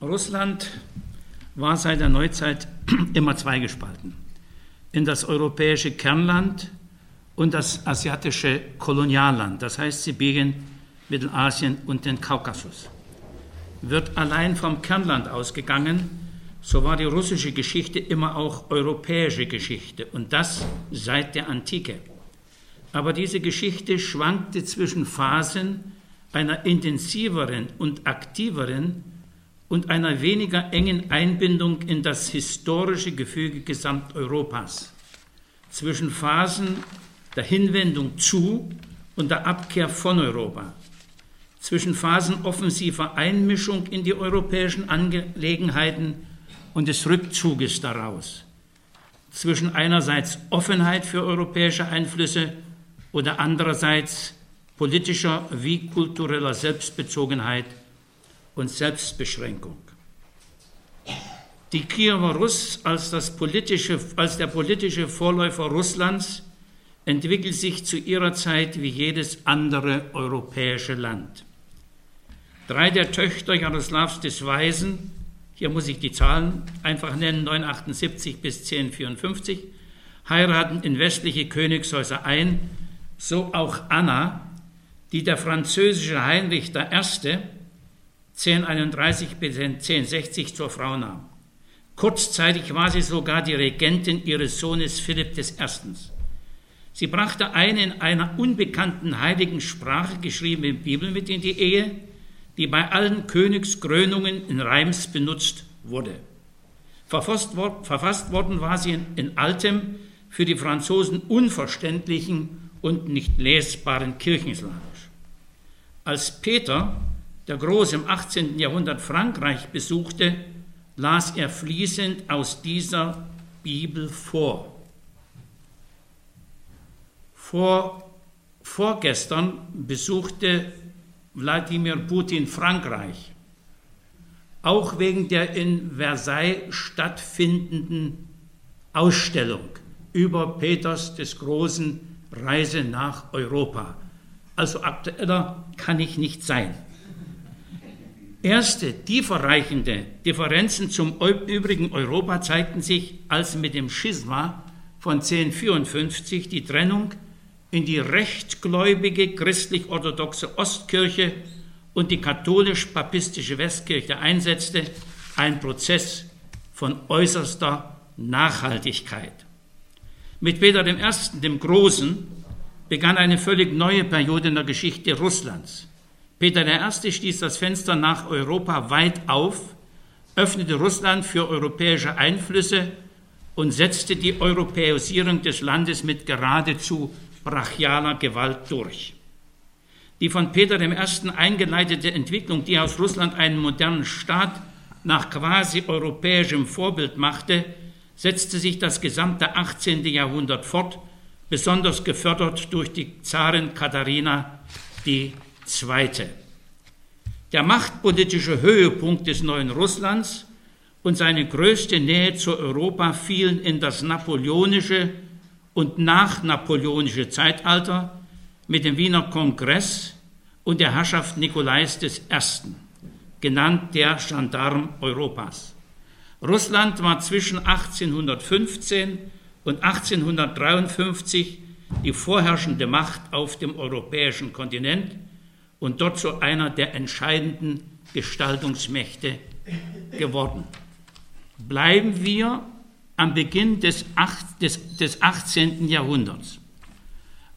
Russland war seit der Neuzeit immer zweigespalten. In das europäische Kernland und das asiatische Kolonialland, das heißt Sibirien, Mittelasien und den Kaukasus. Wird allein vom Kernland ausgegangen, so war die russische Geschichte immer auch europäische Geschichte und das seit der Antike. Aber diese Geschichte schwankte zwischen Phasen einer intensiveren und aktiveren und einer weniger engen Einbindung in das historische Gefüge Gesamteuropas, zwischen Phasen der Hinwendung zu und der Abkehr von Europa, zwischen Phasen offensiver Einmischung in die europäischen Angelegenheiten und des Rückzuges daraus, zwischen einerseits Offenheit für europäische Einflüsse oder andererseits politischer wie kultureller Selbstbezogenheit und Selbstbeschränkung. Die Kiewer Russ als, das politische, als der politische Vorläufer Russlands entwickelt sich zu ihrer Zeit wie jedes andere europäische Land. Drei der Töchter Jaroslaws des Weisen, hier muss ich die Zahlen einfach nennen, 978 bis 1054, heiraten in westliche Königshäuser ein, so auch Anna, die der französische Heinrich I. 1031 bis 1060 zur Frau nahm. Kurzzeitig war sie sogar die Regentin ihres Sohnes Philipp I. Sie brachte eine in einer unbekannten heiligen Sprache geschriebene Bibel mit in die Ehe, die bei allen Königskrönungen in Reims benutzt wurde. Verfasst, worden war sie in, in altem, für die Franzosen unverständlichen und nicht lesbaren Kirchenslawisch. Als Peter der Große im 18. Jahrhundert Frankreich besuchte, las er fließend aus dieser Bibel vor. Vor, vorgestern besuchte Wladimir Putin Frankreich, auch wegen der in Versailles stattfindenden Ausstellung über Peters des Großen Reise nach Europa. Also aktueller kann ich nicht sein. Erste tieferreichende Differenzen zum übrigen Europa zeigten sich, als mit dem Schisma von 1054 die Trennung in die rechtgläubige christlich-orthodoxe Ostkirche und die katholisch-papistische Westkirche einsetzte, ein Prozess von äußerster Nachhaltigkeit. Mit Peter I., dem Großen, begann eine völlig neue Periode in der Geschichte Russlands. Peter I. stieß das Fenster nach Europa weit auf, öffnete Russland für europäische Einflüsse und setzte die Europäisierung des Landes mit geradezu brachialer Gewalt durch. Die von Peter I. eingeleitete Entwicklung, die aus Russland einen modernen Staat nach quasi europäischem Vorbild machte, setzte sich das gesamte 18. Jahrhundert fort, besonders gefördert durch die Zarin Katharina die Zweite. Der machtpolitische Höhepunkt des neuen Russlands und seine größte Nähe zu Europa fielen in das napoleonische und nachnapoleonische Zeitalter mit dem Wiener Kongress und der Herrschaft Nikolais I., genannt der Gendarm Europas. Russland war zwischen 1815 und 1853 die vorherrschende Macht auf dem europäischen Kontinent und dort zu einer der entscheidenden Gestaltungsmächte geworden. Bleiben wir am Beginn des, des, des 18. Jahrhunderts.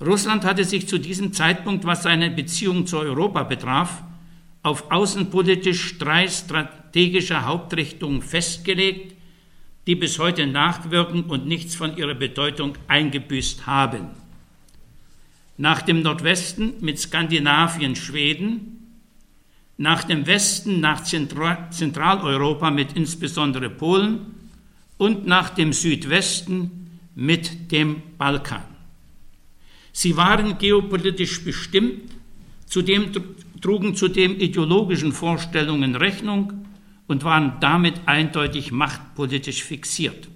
Russland hatte sich zu diesem Zeitpunkt, was seine Beziehung zu Europa betraf, auf außenpolitisch drei strategische Hauptrichtungen festgelegt, die bis heute nachwirken und nichts von ihrer Bedeutung eingebüßt haben nach dem Nordwesten mit Skandinavien, Schweden, nach dem Westen nach Zentraleuropa mit insbesondere Polen und nach dem Südwesten mit dem Balkan. Sie waren geopolitisch bestimmt, zudem trugen zudem ideologischen Vorstellungen Rechnung und waren damit eindeutig machtpolitisch fixiert.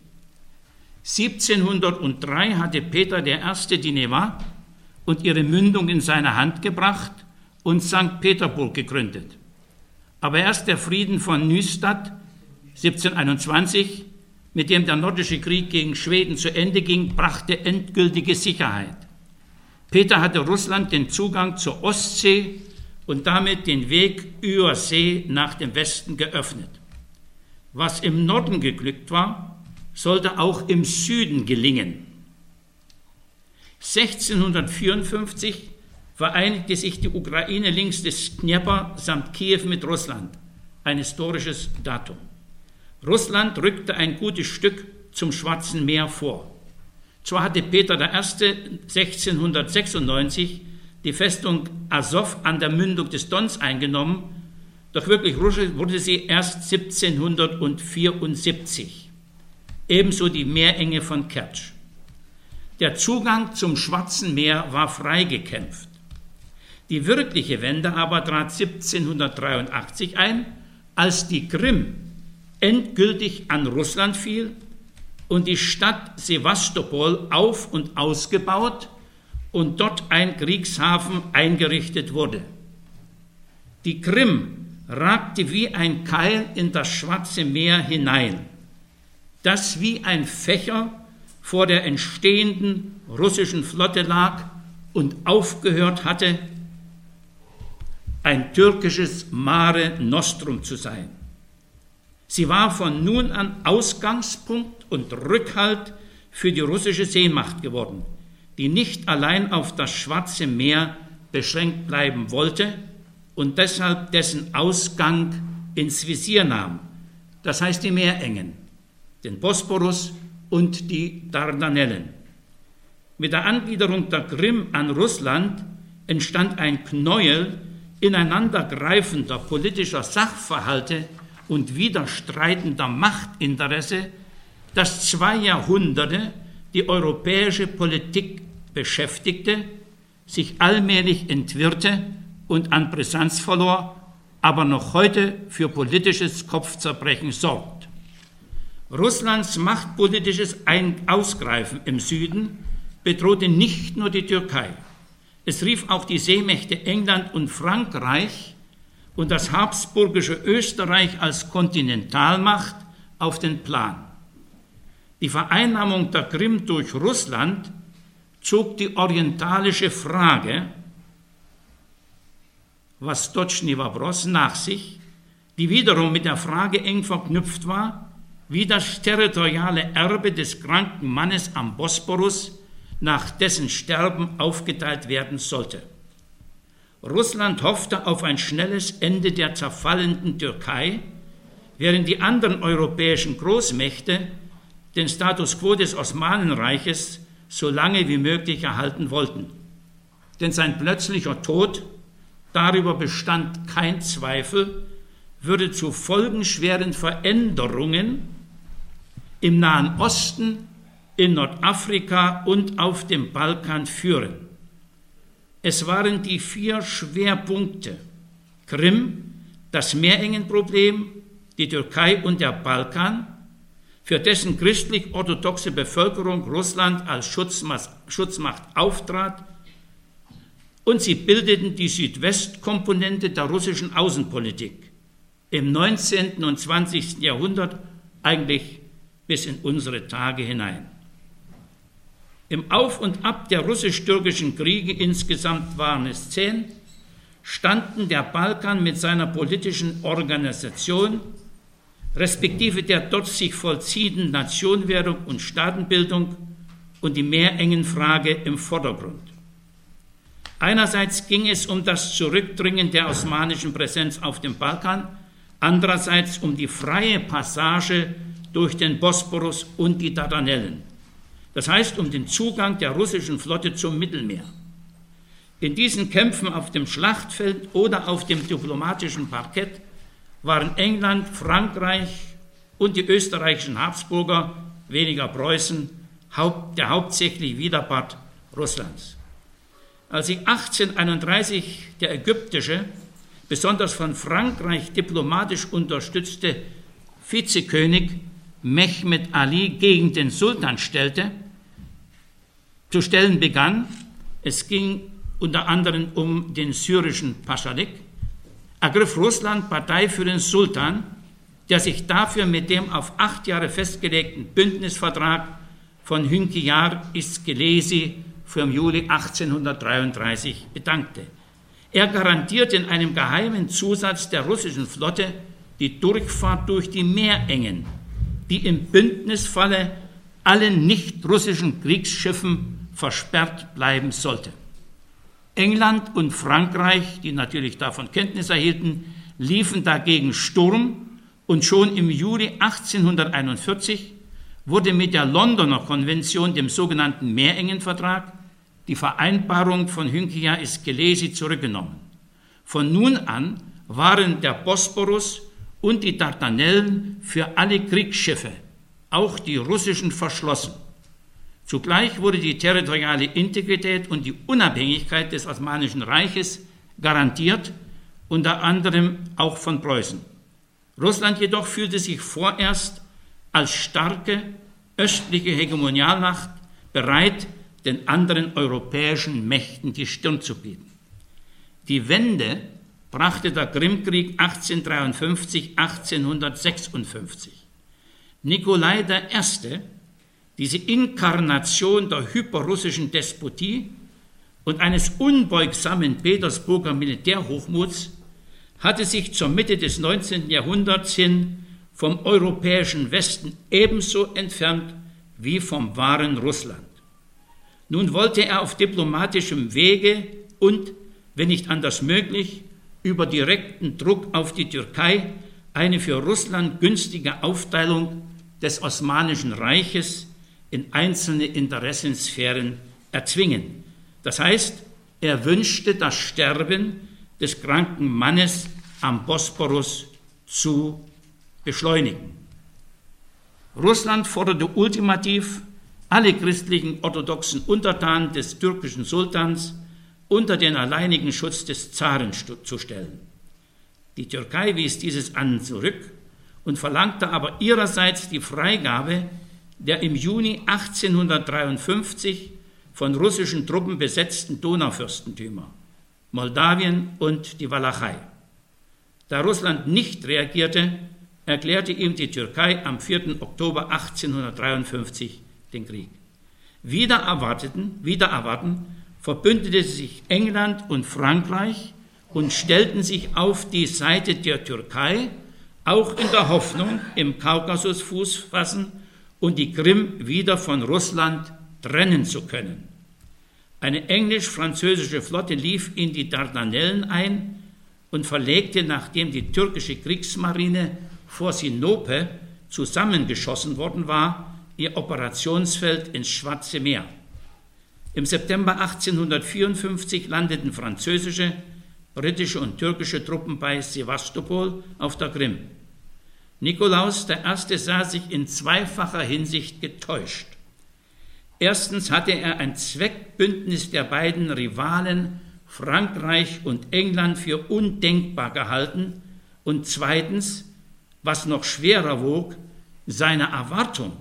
1703 hatte Peter I. die Neva und ihre Mündung in seine Hand gebracht und St. Peterburg gegründet. Aber erst der Frieden von Nystad 1721, mit dem der nordische Krieg gegen Schweden zu Ende ging, brachte endgültige Sicherheit. Peter hatte Russland den Zugang zur Ostsee und damit den Weg über See nach dem Westen geöffnet. Was im Norden geglückt war, sollte auch im Süden gelingen. 1654 vereinigte sich die Ukraine links des Dnieper samt Kiew mit Russland, ein historisches Datum. Russland rückte ein gutes Stück zum Schwarzen Meer vor. Zwar hatte Peter I. 1696 die Festung Azov an der Mündung des Dons eingenommen, doch wirklich wurde sie erst 1774. Ebenso die Meerenge von Kertsch. Der Zugang zum Schwarzen Meer war freigekämpft. Die wirkliche Wende aber trat 1783 ein, als die Krim endgültig an Russland fiel und die Stadt Sevastopol auf und ausgebaut und dort ein Kriegshafen eingerichtet wurde. Die Krim ragte wie ein Keil in das Schwarze Meer hinein, das wie ein Fächer vor der entstehenden russischen Flotte lag und aufgehört hatte, ein türkisches Mare Nostrum zu sein. Sie war von nun an Ausgangspunkt und Rückhalt für die russische Seemacht geworden, die nicht allein auf das Schwarze Meer beschränkt bleiben wollte und deshalb dessen Ausgang ins Visier nahm, das heißt die Meerengen, den Bosporus und die Dardanellen. Mit der Angliederung der Krim an Russland entstand ein Knäuel ineinandergreifender politischer Sachverhalte und widerstreitender Machtinteresse, das zwei Jahrhunderte die europäische Politik beschäftigte, sich allmählich entwirrte und an Brisanz verlor, aber noch heute für politisches Kopfzerbrechen sorgt. Russlands machtpolitisches Ausgreifen im Süden bedrohte nicht nur die Türkei. Es rief auch die Seemächte England und Frankreich und das habsburgische Österreich als Kontinentalmacht auf den Plan. Die Vereinnahmung der Krim durch Russland zog die orientalische Frage, was Wabros nach sich, die wiederum mit der Frage eng verknüpft war, wie das territoriale Erbe des kranken Mannes am Bosporus nach dessen Sterben aufgeteilt werden sollte. Russland hoffte auf ein schnelles Ende der zerfallenden Türkei, während die anderen europäischen Großmächte den Status quo des Osmanenreiches so lange wie möglich erhalten wollten. Denn sein plötzlicher Tod, darüber bestand kein Zweifel, würde zu folgenschweren Veränderungen im Nahen Osten in Nordafrika und auf dem Balkan führen. Es waren die vier Schwerpunkte Krim, das Meerengenproblem, die Türkei und der Balkan, für dessen christlich-orthodoxe Bevölkerung Russland als Schutzmacht auftrat, und sie bildeten die Südwestkomponente der russischen Außenpolitik im 19. und 20. Jahrhundert eigentlich bis in unsere Tage hinein. Im Auf und Ab der russisch-türkischen Kriege insgesamt waren es zehn, standen der Balkan mit seiner politischen Organisation, respektive der dort sich vollziehenden Nationenwerdung und Staatenbildung und die Meerengenfrage im Vordergrund. Einerseits ging es um das Zurückdringen der osmanischen Präsenz auf dem Balkan, andererseits um die freie Passage durch den Bosporus und die Dardanellen. Das heißt um den Zugang der russischen Flotte zum Mittelmeer. In diesen Kämpfen auf dem Schlachtfeld oder auf dem diplomatischen Parkett waren England, Frankreich und die österreichischen Habsburger, weniger Preußen, der hauptsächliche Widerpart Russlands. Als sich 1831 der ägyptische, besonders von Frankreich diplomatisch unterstützte Vizekönig Mehmed Ali gegen den Sultan stellte, zu stellen begann. Es ging unter anderem um den syrischen Paschalik, ergriff Russland Partei für den Sultan, der sich dafür mit dem auf acht Jahre festgelegten Bündnisvertrag von Hünkiyar Iskelesi vom Juli 1833 bedankte. Er garantierte in einem geheimen Zusatz der russischen Flotte die Durchfahrt durch die Meerengen, die im Bündnisfalle allen nicht-russischen Kriegsschiffen versperrt bleiben sollte. England und Frankreich, die natürlich davon Kenntnis erhielten, liefen dagegen Sturm und schon im Juli 1841 wurde mit der Londoner Konvention, dem sogenannten Meerengenvertrag, die Vereinbarung von Hynkia Iskelesi zurückgenommen. Von nun an waren der Bosporus und die Dardanellen für alle Kriegsschiffe, auch die russischen, verschlossen. Zugleich wurde die territoriale Integrität und die Unabhängigkeit des Osmanischen Reiches garantiert, unter anderem auch von Preußen. Russland jedoch fühlte sich vorerst als starke östliche Hegemonialmacht bereit, den anderen europäischen Mächten die Stirn zu bieten. Die Wende brachte der Krimkrieg 1853-1856. Nikolai I., diese Inkarnation der hyperrussischen Despotie und eines unbeugsamen Petersburger Militärhochmuts, hatte sich zur Mitte des 19. Jahrhunderts hin vom europäischen Westen ebenso entfernt wie vom wahren Russland. Nun wollte er auf diplomatischem Wege und, wenn nicht anders möglich, über direkten Druck auf die Türkei eine für Russland günstige Aufteilung des Osmanischen Reiches in einzelne Interessensphären erzwingen. Das heißt, er wünschte das Sterben des kranken Mannes am Bosporus zu beschleunigen. Russland forderte ultimativ alle christlichen orthodoxen Untertanen des türkischen Sultans unter den alleinigen Schutz des Zaren zu stellen. Die Türkei wies dieses an zurück und verlangte aber ihrerseits die Freigabe der im Juni 1853 von russischen Truppen besetzten Donaufürstentümer, Moldawien und die Walachei. Da Russland nicht reagierte, erklärte ihm die Türkei am 4. Oktober 1853 den Krieg. Wieder erwarteten, wieder erwarten, verbündete sich England und Frankreich und stellten sich auf die Seite der Türkei, auch in der Hoffnung, im Kaukasus Fuß fassen und die Krim wieder von Russland trennen zu können. Eine englisch-französische Flotte lief in die Dardanellen ein und verlegte, nachdem die türkische Kriegsmarine vor Sinope zusammengeschossen worden war, ihr Operationsfeld ins Schwarze Meer. Im September 1854 landeten französische, britische und türkische Truppen bei Sevastopol auf der Krim. Nikolaus I. sah sich in zweifacher Hinsicht getäuscht. Erstens hatte er ein Zweckbündnis der beiden Rivalen Frankreich und England für undenkbar gehalten und zweitens, was noch schwerer wog, seine Erwartung,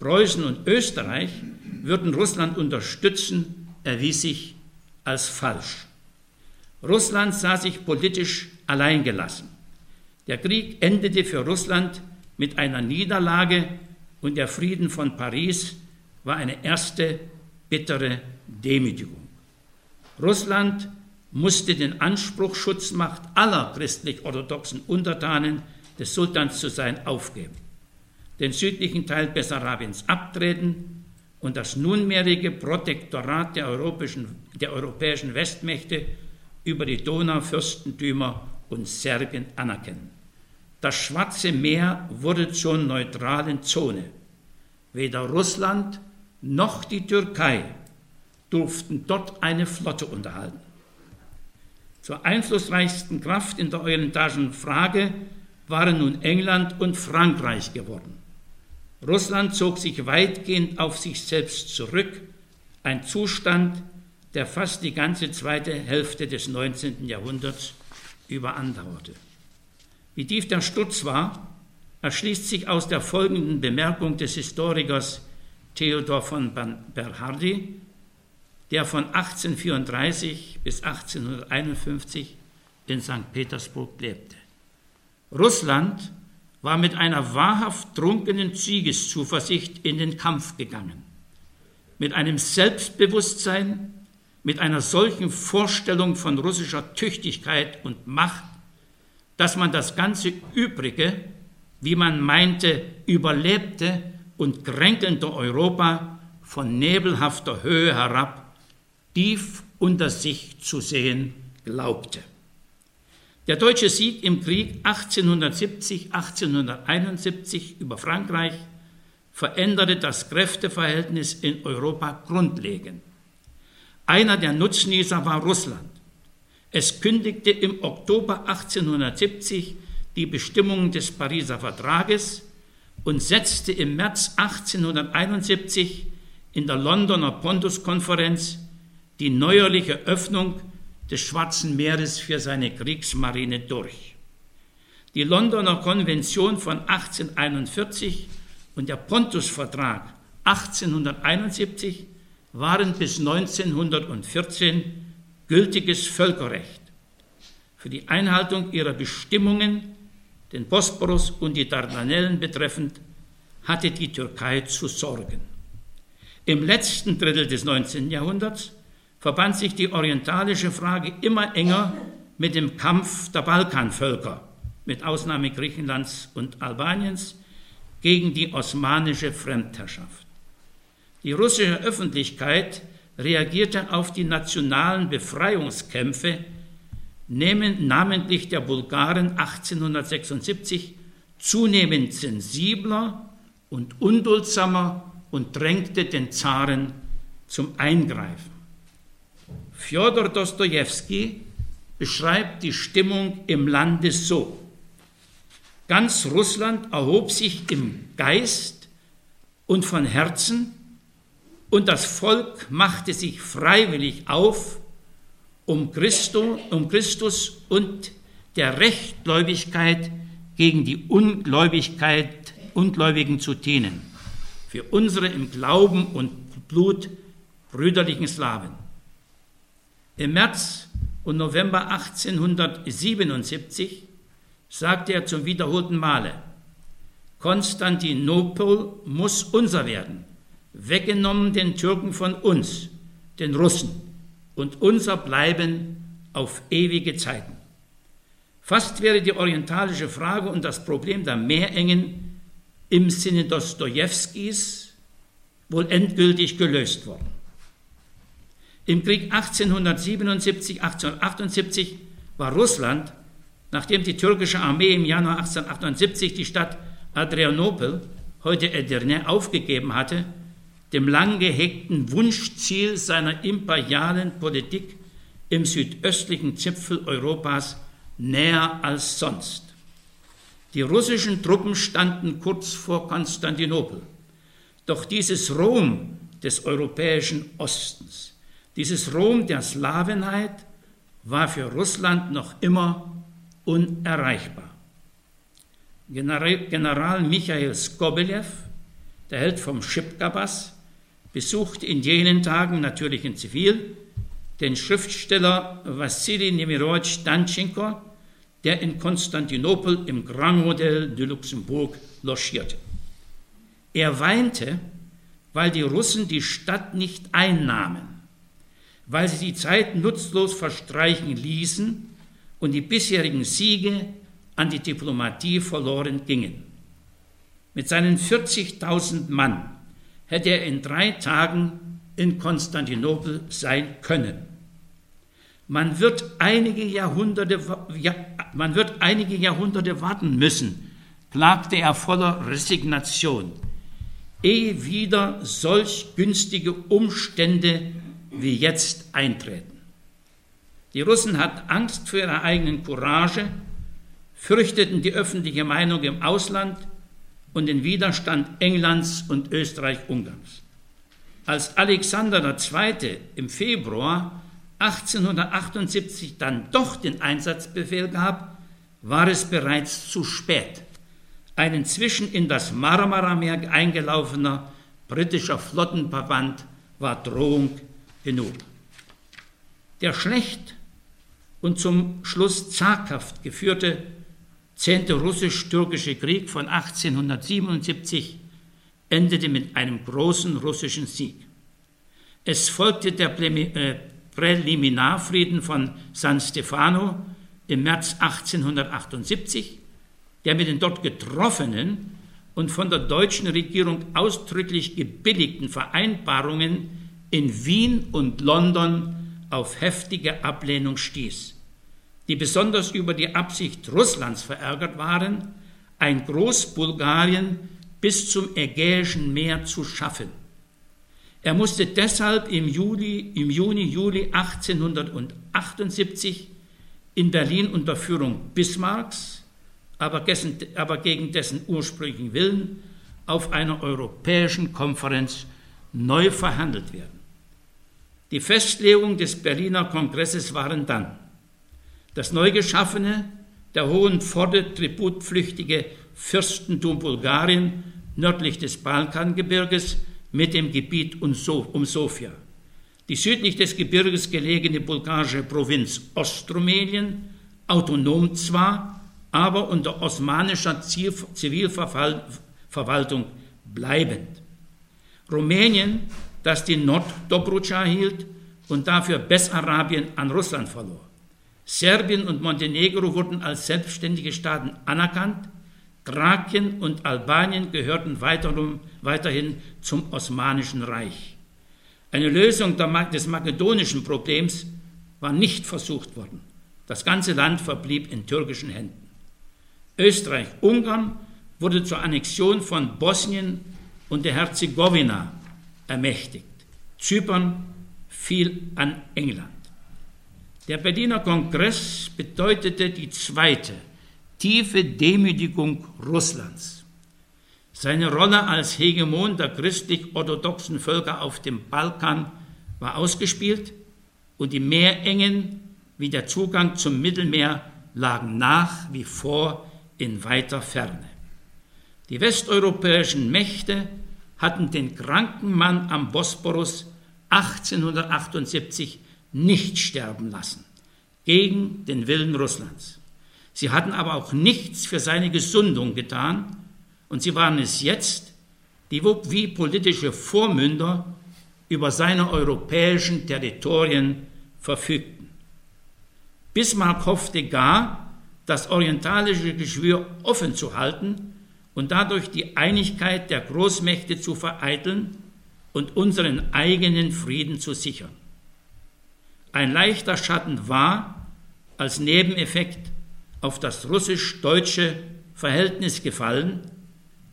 Preußen und Österreich würden Russland unterstützen, erwies sich als falsch. Russland sah sich politisch alleingelassen. Der Krieg endete für Russland mit einer Niederlage und der Frieden von Paris war eine erste bittere Demütigung. Russland musste den Anspruch, Schutzmacht aller christlich-orthodoxen Untertanen des Sultans zu sein, aufgeben, den südlichen Teil Bessarabiens abtreten und das nunmehrige Protektorat der europäischen, der europäischen Westmächte über die Donaufürstentümer und Serbien anerkennen. Das Schwarze Meer wurde zur neutralen Zone. Weder Russland noch die Türkei durften dort eine Flotte unterhalten. Zur einflussreichsten Kraft in der orientalischen Frage waren nun England und Frankreich geworden. Russland zog sich weitgehend auf sich selbst zurück, ein Zustand, der fast die ganze zweite Hälfte des 19. Jahrhunderts über andauerte. Wie tief der Sturz war, erschließt sich aus der folgenden Bemerkung des Historikers Theodor von Bernhardi, der von 1834 bis 1851 in St. Petersburg lebte. Russland war mit einer wahrhaft trunkenen Siegeszuversicht in den Kampf gegangen, mit einem Selbstbewusstsein, mit einer solchen Vorstellung von russischer Tüchtigkeit und Macht, dass man das ganze Übrige, wie man meinte, überlebte und kränkelnde Europa von nebelhafter Höhe herab tief unter sich zu sehen glaubte. Der deutsche Sieg im Krieg 1870, 1871 über Frankreich veränderte das Kräfteverhältnis in Europa grundlegend. Einer der Nutznießer war Russland. Es kündigte im Oktober 1870 die Bestimmungen des Pariser Vertrages und setzte im März 1871 in der Londoner Pontus-Konferenz die neuerliche Öffnung des Schwarzen Meeres für seine Kriegsmarine durch. Die Londoner Konvention von 1841 und der Pontus-Vertrag 1871 waren bis 1914 gültiges Völkerrecht. Für die Einhaltung ihrer Bestimmungen, den Bosporus und die Dardanellen betreffend, hatte die Türkei zu sorgen. Im letzten Drittel des 19. Jahrhunderts verband sich die orientalische Frage immer enger mit dem Kampf der Balkanvölker, mit Ausnahme Griechenlands und Albaniens, gegen die osmanische Fremdherrschaft. Die russische Öffentlichkeit reagierte auf die nationalen Befreiungskämpfe, namentlich der Bulgaren 1876, zunehmend sensibler und unduldsamer und drängte den Zaren zum Eingreifen. Fjodor Dostojewski beschreibt die Stimmung im Lande so. Ganz Russland erhob sich im Geist und von Herzen und das Volk machte sich freiwillig auf, um, Christo, um Christus und der Rechtgläubigkeit gegen die Ungläubigkeit Ungläubigen zu dienen, für unsere im Glauben und Blut brüderlichen Slawen. Im März und November 1877 sagte er zum wiederholten Male, Konstantinopel muss unser werden, weggenommen den Türken von uns, den Russen, und unser bleiben auf ewige Zeiten. Fast wäre die orientalische Frage und das Problem der Meerengen im Sinne Dostojewskis wohl endgültig gelöst worden. Im Krieg 1877, 1878 war Russland, nachdem die türkische Armee im Januar 1878 die Stadt Adrianopel, heute Edirne, aufgegeben hatte, dem lang gehegten Wunschziel seiner imperialen Politik im südöstlichen Zipfel Europas näher als sonst. Die russischen Truppen standen kurz vor Konstantinopel. Doch dieses Rom des europäischen Ostens dieses Rom der Slawenheit war für Russland noch immer unerreichbar. General Michael Skobelev, der Held vom Schipkabas, besuchte in jenen Tagen natürlich in Zivil den Schriftsteller Wassili Nemirovich Danchenko, der in Konstantinopel im Grand Hotel de Luxembourg logierte. Er weinte, weil die Russen die Stadt nicht einnahmen weil sie die Zeit nutzlos verstreichen ließen und die bisherigen Siege an die Diplomatie verloren gingen. Mit seinen 40.000 Mann hätte er in drei Tagen in Konstantinopel sein können. Man wird einige Jahrhunderte, ja, man wird einige Jahrhunderte warten müssen, klagte er voller Resignation, ehe wieder solch günstige Umstände wie jetzt eintreten. Die Russen hatten Angst vor ihrer eigenen Courage, fürchteten die öffentliche Meinung im Ausland und den Widerstand Englands und Österreich-Ungarns. Als Alexander II. im Februar 1878 dann doch den Einsatzbefehl gab, war es bereits zu spät. Ein inzwischen in das Marmarameer eingelaufener britischer Flottenverband war Drohung genug. Der schlecht und zum Schluss zaghaft geführte 10. russisch-türkische Krieg von 1877 endete mit einem großen russischen Sieg. Es folgte der äh, Präliminarfrieden von San Stefano im März 1878, der mit den dort getroffenen und von der deutschen Regierung ausdrücklich gebilligten Vereinbarungen in Wien und London auf heftige Ablehnung stieß, die besonders über die Absicht Russlands verärgert waren, ein Großbulgarien bis zum Ägäischen Meer zu schaffen. Er musste deshalb im, Juli, im Juni, Juli 1878 in Berlin unter Führung Bismarcks, aber, dessen, aber gegen dessen ursprünglichen Willen, auf einer europäischen Konferenz neu verhandelt werden. Die Festlegung des Berliner Kongresses waren dann das neu geschaffene, der hohen Pforte tributpflichtige Fürstentum Bulgarien nördlich des Balkangebirges mit dem Gebiet um Sofia, die südlich des Gebirges gelegene bulgarische Provinz Ostrumänien, autonom zwar, aber unter osmanischer Zivilverwaltung bleibend. Rumänien, das die Norddobrutscha hielt und dafür Bessarabien an Russland verlor. Serbien und Montenegro wurden als selbstständige Staaten anerkannt, Thrakien und Albanien gehörten weiterhin zum Osmanischen Reich. Eine Lösung des makedonischen Problems war nicht versucht worden. Das ganze Land verblieb in türkischen Händen. Österreich-Ungarn wurde zur Annexion von Bosnien und der Herzegowina ermächtigt. Zypern fiel an England. Der Berliner Kongress bedeutete die zweite tiefe Demütigung Russlands. Seine Rolle als Hegemon der christlich-orthodoxen Völker auf dem Balkan war ausgespielt und die Meerengen wie der Zugang zum Mittelmeer lagen nach wie vor in weiter Ferne. Die westeuropäischen Mächte hatten den kranken Mann am Bosporus 1878 nicht sterben lassen, gegen den Willen Russlands. Sie hatten aber auch nichts für seine Gesundung getan und sie waren es jetzt, die wie politische Vormünder über seine europäischen Territorien verfügten. Bismarck hoffte gar, das orientalische Geschwür offen zu halten und dadurch die Einigkeit der Großmächte zu vereiteln und unseren eigenen Frieden zu sichern. Ein leichter Schatten war, als Nebeneffekt, auf das russisch-deutsche Verhältnis gefallen,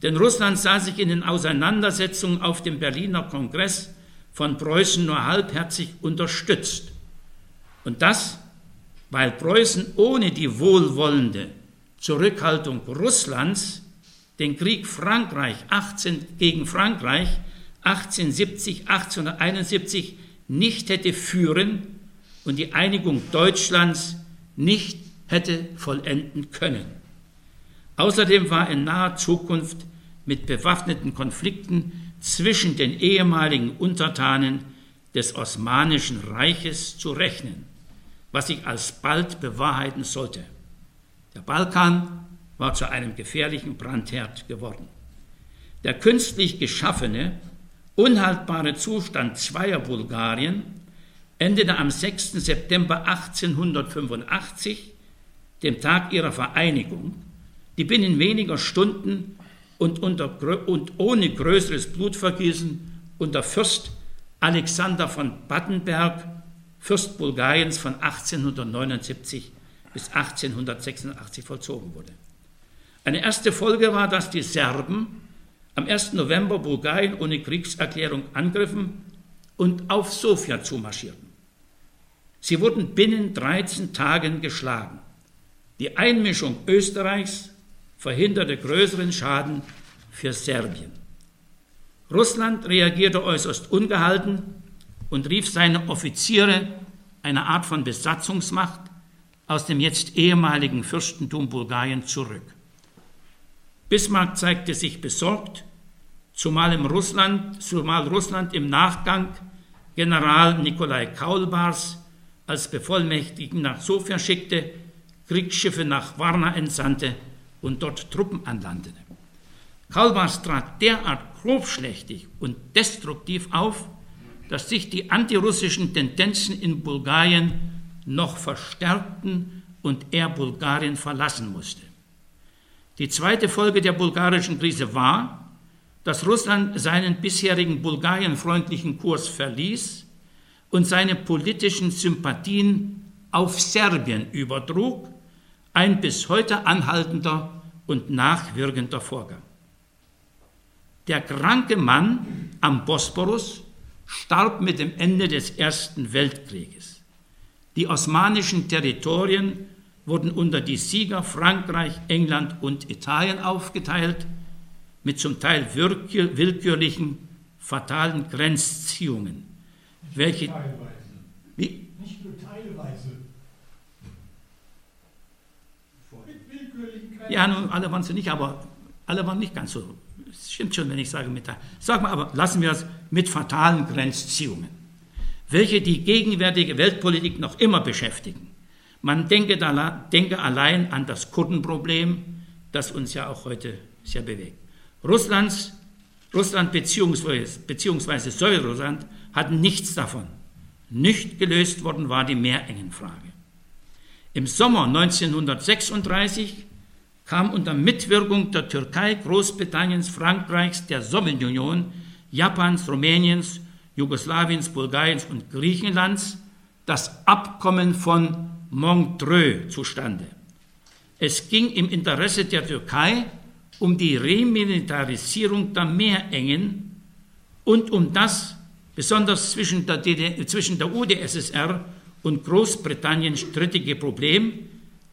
denn Russland sah sich in den Auseinandersetzungen auf dem Berliner Kongress von Preußen nur halbherzig unterstützt. Und das, weil Preußen ohne die wohlwollende Zurückhaltung Russlands den Krieg Frankreich 18, gegen Frankreich 1870, 1871 nicht hätte führen und die Einigung Deutschlands nicht hätte vollenden können. Außerdem war in naher Zukunft mit bewaffneten Konflikten zwischen den ehemaligen Untertanen des Osmanischen Reiches zu rechnen, was sich alsbald bewahrheiten sollte. Der Balkan war zu einem gefährlichen Brandherd geworden. Der künstlich geschaffene, unhaltbare Zustand zweier Bulgarien endete am 6. September 1885 dem Tag ihrer Vereinigung, die binnen weniger Stunden und, unter, und ohne größeres Blutvergießen unter Fürst Alexander von Battenberg, Fürst Bulgariens von 1879 bis 1886 vollzogen wurde. Eine erste Folge war, dass die Serben am 1. November Bulgarien ohne Kriegserklärung angriffen und auf Sofia zumarschierten. Sie wurden binnen 13 Tagen geschlagen. Die Einmischung Österreichs verhinderte größeren Schaden für Serbien. Russland reagierte äußerst ungehalten und rief seine Offiziere, eine Art von Besatzungsmacht, aus dem jetzt ehemaligen Fürstentum Bulgarien zurück. Bismarck zeigte sich besorgt, zumal, im Russland, zumal Russland im Nachgang General Nikolai Kaulbars als Bevollmächtigten nach Sofia schickte, Kriegsschiffe nach Varna entsandte und dort Truppen anlandete. Kalbas trat derart grobschlächtig und destruktiv auf, dass sich die antirussischen Tendenzen in Bulgarien noch verstärkten und er Bulgarien verlassen musste. Die zweite Folge der bulgarischen Krise war, dass Russland seinen bisherigen bulgarienfreundlichen Kurs verließ und seine politischen Sympathien auf Serbien übertrug, ein bis heute anhaltender und nachwirkender Vorgang. Der kranke Mann am Bosporus starb mit dem Ende des Ersten Weltkrieges. Die osmanischen Territorien wurden unter die Sieger Frankreich, England und Italien aufgeteilt, mit zum Teil willkürlichen, fatalen Grenzziehungen, welche. Teilweise. Wie? Nicht nur teilweise. Ja, nun, alle waren sie nicht, aber alle waren nicht ganz so. Es stimmt schon, wenn ich sage mit. Sag mal, aber lassen wir es mit fatalen Grenzziehungen, welche die gegenwärtige Weltpolitik noch immer beschäftigen. Man denke, da, denke allein an das Kurdenproblem, das uns ja auch heute sehr bewegt. Russlands, Russland bzw. beziehungsweise Sowjetrussland hatten nichts davon. Nicht gelöst worden war die Meerengenfrage. Im Sommer 1936 kam unter Mitwirkung der Türkei, Großbritanniens, Frankreichs, der Sowjetunion, Japans, Rumäniens, Jugoslawiens, Bulgariens und Griechenlands das Abkommen von Montreux zustande. Es ging im Interesse der Türkei um die Remilitarisierung der Meerengen und um das besonders zwischen der, DDR, zwischen der UdSSR und Großbritannien strittige Problem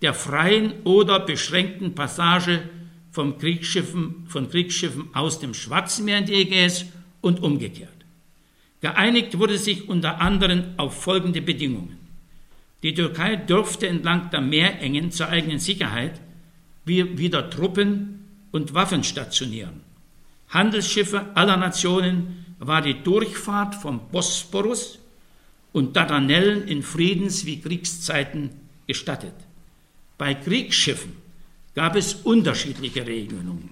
der freien oder beschränkten Passage von Kriegsschiffen, von Kriegsschiffen aus dem Schwarzmeer in die Ägäis und umgekehrt. Geeinigt wurde sich unter anderem auf folgende Bedingungen. Die Türkei dürfte entlang der Meerengen zur eigenen Sicherheit wieder Truppen und Waffen stationieren. Handelsschiffe aller Nationen war die Durchfahrt vom Bosporus und Dardanellen in Friedens- wie Kriegszeiten gestattet. Bei Kriegsschiffen gab es unterschiedliche Regelungen.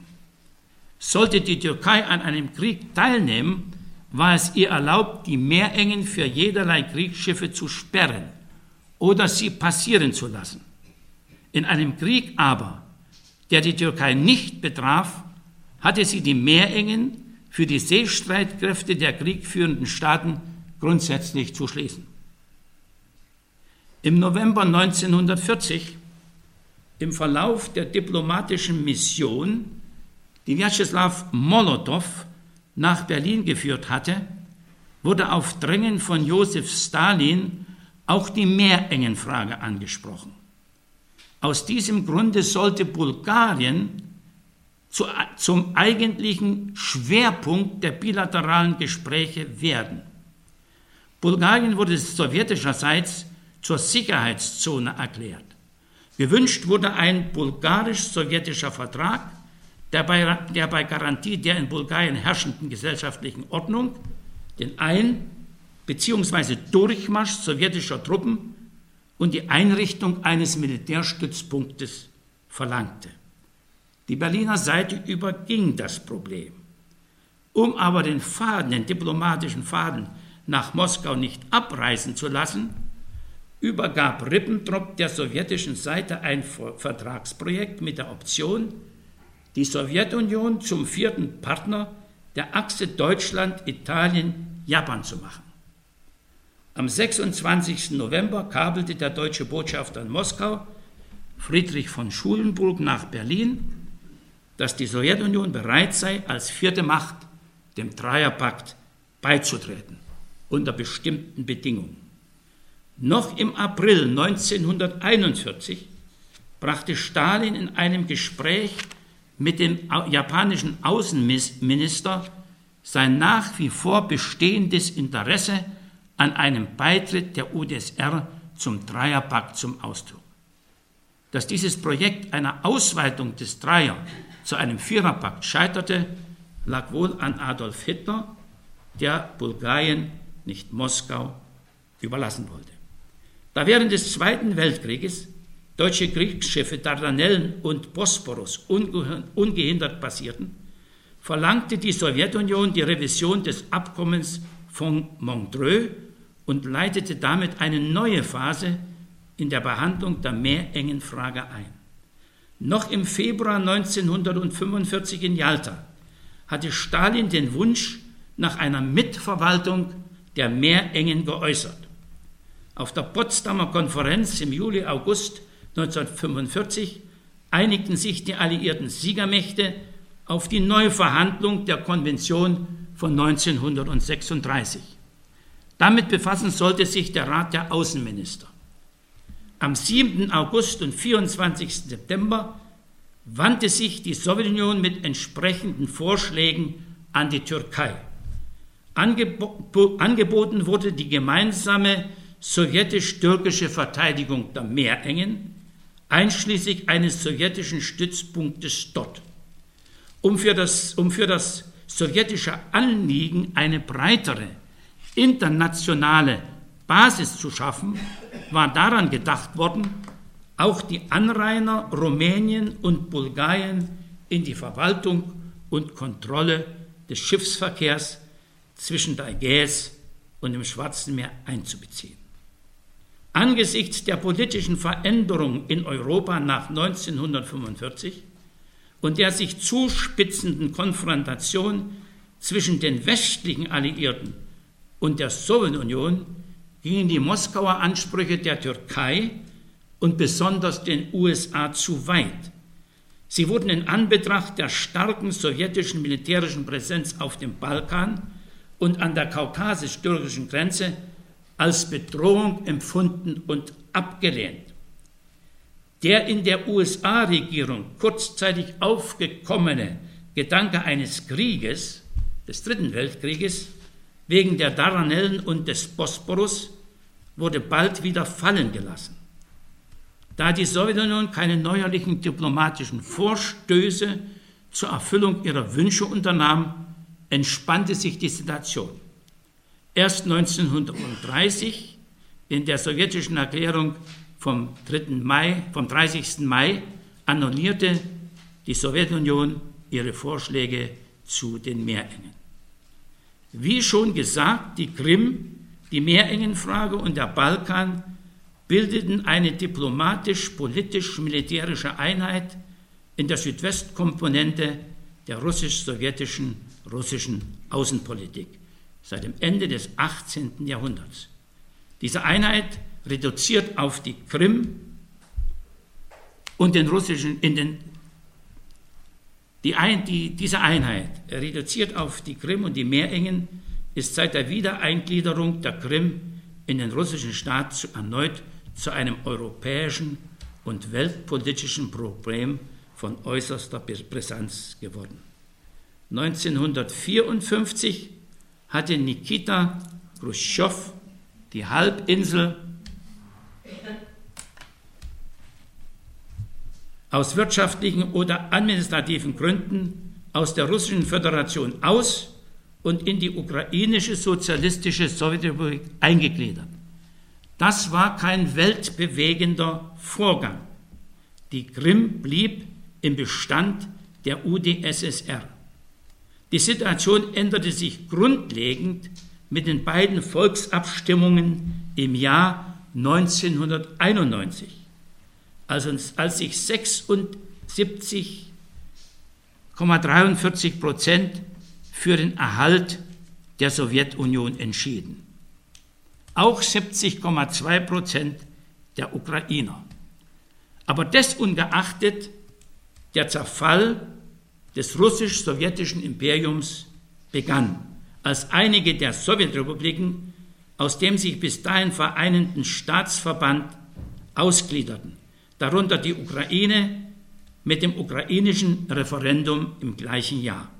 Sollte die Türkei an einem Krieg teilnehmen, war es ihr erlaubt, die Meerengen für jederlei Kriegsschiffe zu sperren oder sie passieren zu lassen. In einem Krieg aber, der die Türkei nicht betraf, hatte sie die Meerengen für die Seestreitkräfte der kriegführenden Staaten grundsätzlich zu schließen. Im November 1940, im Verlauf der diplomatischen Mission, die Vyacheslav Molotow nach Berlin geführt hatte, wurde auf Drängen von Josef Stalin auch die Meerengenfrage angesprochen. Aus diesem Grunde sollte Bulgarien zu, zum eigentlichen Schwerpunkt der bilateralen Gespräche werden. Bulgarien wurde sowjetischerseits zur Sicherheitszone erklärt. Gewünscht wurde ein bulgarisch-sowjetischer Vertrag, der bei, der bei Garantie der in Bulgarien herrschenden gesellschaftlichen Ordnung den Ein- bzw. Durchmarsch sowjetischer Truppen und die Einrichtung eines Militärstützpunktes verlangte. Die Berliner Seite überging das Problem. Um aber den Faden, den diplomatischen Faden nach Moskau nicht abreißen zu lassen, übergab Ribbentrop der sowjetischen Seite ein Vertragsprojekt mit der Option, die Sowjetunion zum vierten Partner der Achse Deutschland-Italien-Japan zu machen. Am 26. November kabelte der deutsche Botschafter in Moskau, Friedrich von Schulenburg, nach Berlin, dass die Sowjetunion bereit sei, als vierte Macht dem Dreierpakt beizutreten, unter bestimmten Bedingungen. Noch im April 1941 brachte Stalin in einem Gespräch mit dem japanischen Außenminister sein nach wie vor bestehendes Interesse an einem Beitritt der UdSR zum Dreierpakt zum Ausdruck. Dass dieses Projekt einer Ausweitung des Dreier zu einem Viererpakt scheiterte, lag wohl an Adolf Hitler, der Bulgarien nicht Moskau überlassen wollte. Da während des Zweiten Weltkrieges deutsche Kriegsschiffe Dardanellen und Bosporus ungehindert passierten, verlangte die Sowjetunion die Revision des Abkommens von Montreux und leitete damit eine neue Phase in der Behandlung der Meerengenfrage ein. Noch im Februar 1945 in Jalta hatte Stalin den Wunsch nach einer Mitverwaltung der Meerengen geäußert. Auf der Potsdamer Konferenz im Juli-August 1945 einigten sich die alliierten Siegermächte auf die Neuverhandlung der Konvention von 1936. Damit befassen sollte sich der Rat der Außenminister. Am 7. August und 24. September wandte sich die Sowjetunion mit entsprechenden Vorschlägen an die Türkei. Angebo angeboten wurde die gemeinsame sowjetisch-türkische Verteidigung der Meerengen, einschließlich eines sowjetischen Stützpunktes dort. Um für das, um für das sowjetische Anliegen eine breitere internationale Basis zu schaffen, war daran gedacht worden, auch die Anrainer Rumänien und Bulgarien in die Verwaltung und Kontrolle des Schiffsverkehrs zwischen der Ägäis und dem Schwarzen Meer einzubeziehen. Angesichts der politischen Veränderung in Europa nach 1945 und der sich zuspitzenden Konfrontation zwischen den westlichen Alliierten und der Sowjetunion gingen die Moskauer Ansprüche der Türkei und besonders den USA zu weit. Sie wurden in Anbetracht der starken sowjetischen militärischen Präsenz auf dem Balkan und an der kaukasisch-türkischen Grenze als Bedrohung empfunden und abgelehnt. Der in der USA-Regierung kurzzeitig aufgekommene Gedanke eines Krieges, des Dritten Weltkrieges, wegen der Dardanellen und des Bosporus wurde bald wieder fallen gelassen. Da die Sowjetunion keine neuerlichen diplomatischen Vorstöße zur Erfüllung ihrer Wünsche unternahm, entspannte sich die Situation. Erst 1930 in der sowjetischen Erklärung vom, 3. Mai, vom 30. Mai annullierte die Sowjetunion ihre Vorschläge zu den Meerengen. Wie schon gesagt, die Krim, die Meerengenfrage und der Balkan bildeten eine diplomatisch-politisch-militärische Einheit in der Südwestkomponente der russisch-sowjetischen russischen Außenpolitik seit dem Ende des 18. Jahrhunderts. Diese Einheit reduziert auf die Krim und den russischen, in den die ein, die, diese Einheit, reduziert auf die Krim und die Meerengen, ist seit der Wiedereingliederung der Krim in den russischen Staat zu, erneut zu einem europäischen und weltpolitischen Problem von äußerster Brisanz geworden. 1954 hatte Nikita Khrushchev die Halbinsel aus wirtschaftlichen oder administrativen Gründen aus der Russischen Föderation aus und in die ukrainische sozialistische Sowjetrepublik eingegliedert. Das war kein weltbewegender Vorgang. Die Krim blieb im Bestand der UdSSR. Die Situation änderte sich grundlegend mit den beiden Volksabstimmungen im Jahr 1991 also als sich 76,43 Prozent für den Erhalt der Sowjetunion entschieden. Auch 70,2 Prozent der Ukrainer. Aber desungeachtet der Zerfall des russisch-sowjetischen Imperiums begann, als einige der Sowjetrepubliken aus dem sich bis dahin vereinenden Staatsverband ausgliederten darunter die Ukraine mit dem ukrainischen Referendum im gleichen Jahr.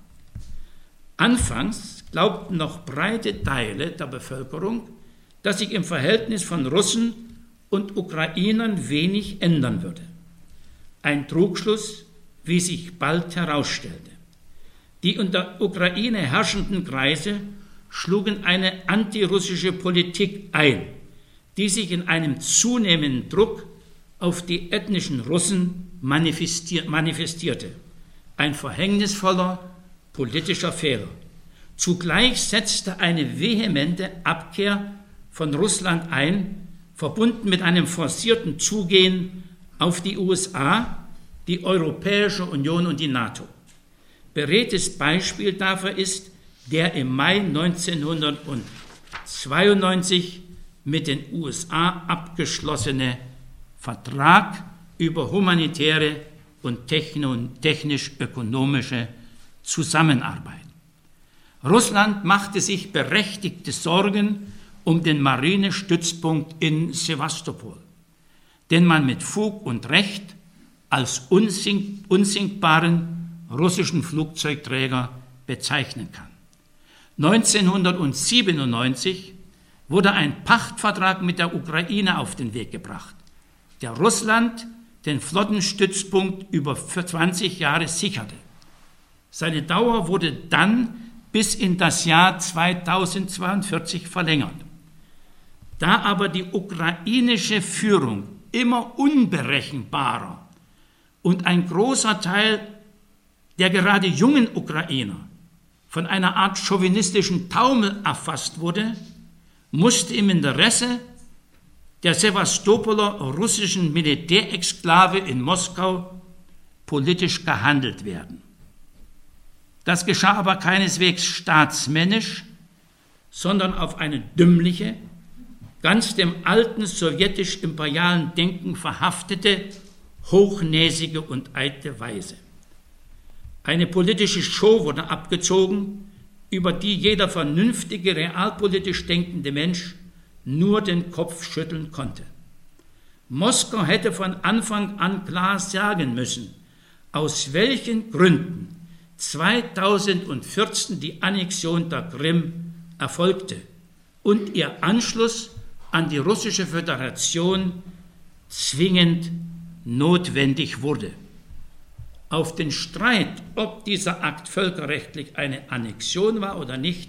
Anfangs glaubten noch breite Teile der Bevölkerung, dass sich im Verhältnis von Russen und Ukrainern wenig ändern würde. Ein Trugschluss, wie sich bald herausstellte. Die in der Ukraine herrschenden Kreise schlugen eine antirussische Politik ein, die sich in einem zunehmenden Druck auf die ethnischen Russen manifestierte. Ein verhängnisvoller politischer Fehler. Zugleich setzte eine vehemente Abkehr von Russland ein, verbunden mit einem forcierten Zugehen auf die USA, die Europäische Union und die NATO. Beredtes Beispiel dafür ist der im Mai 1992 mit den USA abgeschlossene Vertrag über humanitäre und technisch-ökonomische Zusammenarbeit. Russland machte sich berechtigte Sorgen um den Marinestützpunkt in Sevastopol, den man mit Fug und Recht als unsink unsinkbaren russischen Flugzeugträger bezeichnen kann. 1997 wurde ein Pachtvertrag mit der Ukraine auf den Weg gebracht, der Russland den Flottenstützpunkt über 20 Jahre sicherte. Seine Dauer wurde dann bis in das Jahr 2042 verlängert. Da aber die ukrainische Führung immer unberechenbarer und ein großer Teil der gerade jungen Ukrainer von einer Art chauvinistischen Taumel erfasst wurde, musste im Interesse der Sevastopoler russischen Militärexklave in Moskau politisch gehandelt werden. Das geschah aber keineswegs staatsmännisch, sondern auf eine dümmliche, ganz dem alten sowjetisch-imperialen Denken verhaftete, hochnäsige und eitle Weise. Eine politische Show wurde abgezogen, über die jeder vernünftige, realpolitisch denkende Mensch nur den Kopf schütteln konnte. Moskau hätte von Anfang an klar sagen müssen, aus welchen Gründen 2014 die Annexion der Krim erfolgte und ihr Anschluss an die russische Föderation zwingend notwendig wurde. Auf den Streit, ob dieser Akt völkerrechtlich eine Annexion war oder nicht,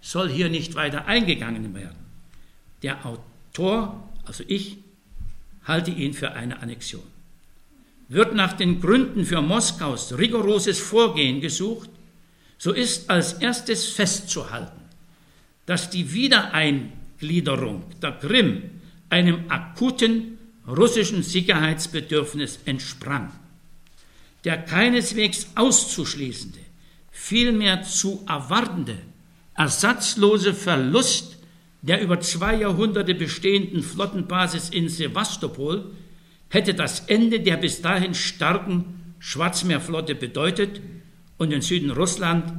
soll hier nicht weiter eingegangen werden. Der Autor, also ich, halte ihn für eine Annexion. Wird nach den Gründen für Moskaus rigoroses Vorgehen gesucht, so ist als erstes festzuhalten, dass die Wiedereingliederung der Krim einem akuten russischen Sicherheitsbedürfnis entsprang. Der keineswegs auszuschließende, vielmehr zu erwartende, ersatzlose Verlust der über zwei Jahrhunderte bestehenden Flottenbasis in Sevastopol hätte das Ende der bis dahin starken Schwarzmeerflotte bedeutet und den Süden Russland,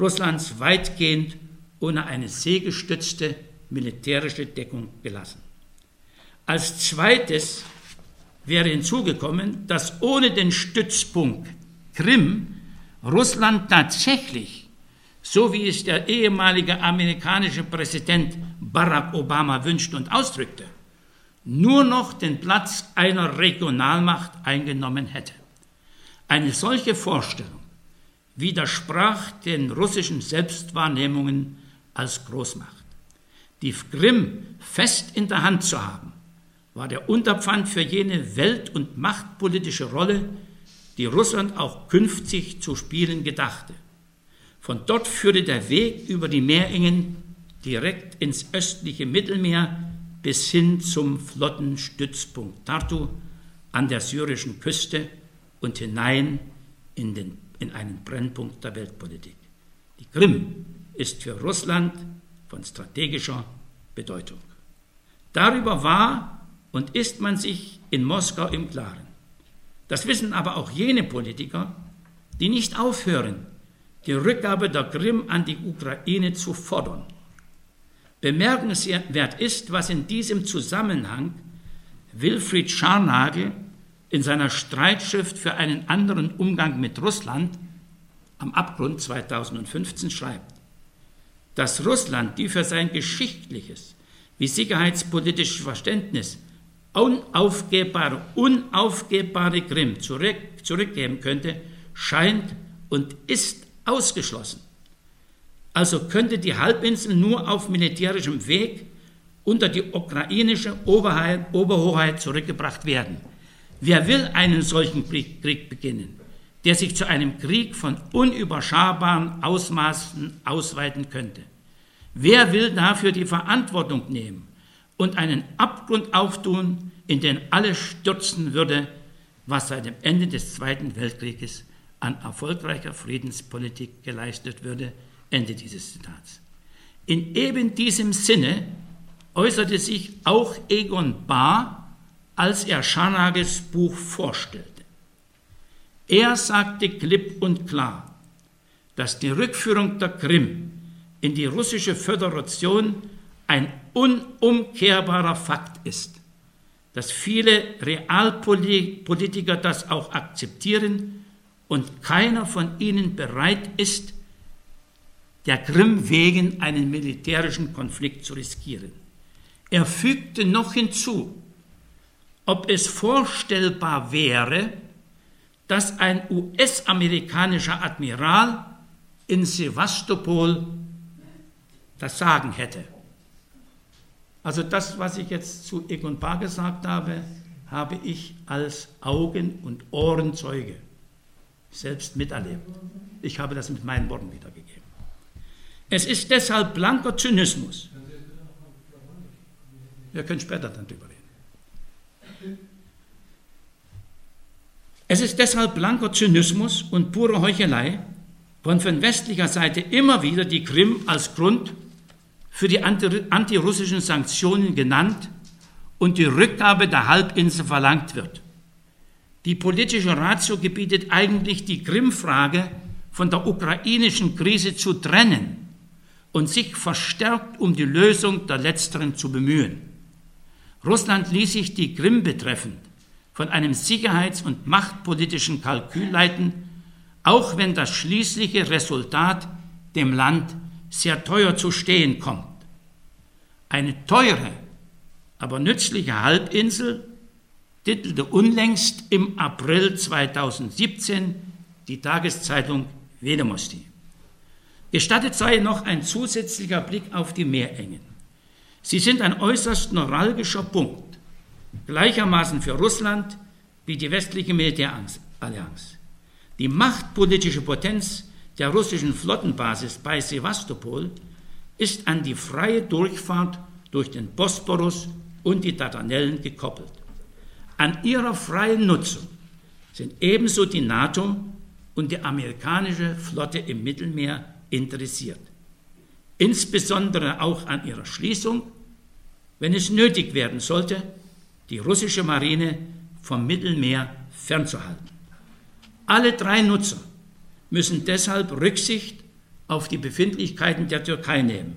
Russlands weitgehend ohne eine seegestützte militärische Deckung gelassen. Als zweites wäre hinzugekommen, dass ohne den Stützpunkt Krim Russland tatsächlich, so wie es der ehemalige amerikanische Präsident Barack Obama wünscht und ausdrückte, nur noch den Platz einer Regionalmacht eingenommen hätte. Eine solche Vorstellung widersprach den russischen Selbstwahrnehmungen als Großmacht. Die Krim fest in der Hand zu haben, war der Unterpfand für jene welt- und machtpolitische Rolle, die Russland auch künftig zu spielen gedachte. Von dort führte der Weg über die Meerengen direkt ins östliche Mittelmeer bis hin zum Flottenstützpunkt Tartu an der syrischen Küste und hinein in, den, in einen Brennpunkt der Weltpolitik. Die Krim ist für Russland von strategischer Bedeutung. Darüber war und ist man sich in Moskau im Klaren. Das wissen aber auch jene Politiker, die nicht aufhören, die Rückgabe der Krim an die Ukraine zu fordern Bemerkenswert ist, was in diesem Zusammenhang Wilfried Scharnagel in seiner Streitschrift für einen anderen Umgang mit Russland am Abgrund 2015 schreibt, dass Russland die für sein geschichtliches wie sicherheitspolitisches Verständnis unaufgebbare, unaufgebbare Krim zurück, zurückgeben könnte, scheint und ist ausgeschlossen. Also könnte die Halbinsel nur auf militärischem Weg unter die ukrainische Oberheit, Oberhoheit zurückgebracht werden. Wer will einen solchen Krieg beginnen, der sich zu einem Krieg von unüberschaubaren Ausmaßen ausweiten könnte? Wer will dafür die Verantwortung nehmen und einen Abgrund auftun, in den alles stürzen würde, was seit dem Ende des Zweiten Weltkrieges an erfolgreicher Friedenspolitik geleistet würde? Ende dieses Zitats. In eben diesem Sinne äußerte sich auch Egon Bahr, als er Scharnagels Buch vorstellte. Er sagte klipp und klar, dass die Rückführung der Krim in die russische Föderation ein unumkehrbarer Fakt ist, dass viele Realpolitiker das auch akzeptieren und keiner von ihnen bereit ist, der Krim wegen einen militärischen Konflikt zu riskieren. Er fügte noch hinzu, ob es vorstellbar wäre, dass ein US-amerikanischer Admiral in Sevastopol das Sagen hätte. Also das, was ich jetzt zu Egon Bahr gesagt habe, habe ich als Augen- und Ohrenzeuge selbst miterlebt. Ich habe das mit meinen Worten wiedergegeben. Es ist deshalb blanker Zynismus. Wir können später dann drüber reden. Es ist deshalb blanker Zynismus und pure Heuchelei, von, von westlicher Seite immer wieder die Krim als Grund für die antirussischen Sanktionen genannt und die Rückgabe der Halbinsel verlangt wird. Die politische Ratio gebietet eigentlich die Krim-Frage von der ukrainischen Krise zu trennen und sich verstärkt um die Lösung der letzteren zu bemühen. Russland ließ sich die Krim betreffend von einem sicherheits- und machtpolitischen Kalkül leiten, auch wenn das schließliche Resultat dem Land sehr teuer zu stehen kommt. Eine teure, aber nützliche Halbinsel titelte unlängst im April 2017 die Tageszeitung Vedomosti. Gestattet sei noch ein zusätzlicher Blick auf die Meerengen. Sie sind ein äußerst neuralgischer Punkt, gleichermaßen für Russland wie die westliche Militärallianz. Die machtpolitische Potenz der russischen Flottenbasis bei Sevastopol ist an die freie Durchfahrt durch den Bosporus und die Dardanellen gekoppelt. An ihrer freien Nutzung sind ebenso die NATO und die amerikanische Flotte im Mittelmeer interessiert. Insbesondere auch an ihrer Schließung, wenn es nötig werden sollte, die russische Marine vom Mittelmeer fernzuhalten. Alle drei Nutzer müssen deshalb Rücksicht auf die Befindlichkeiten der Türkei nehmen,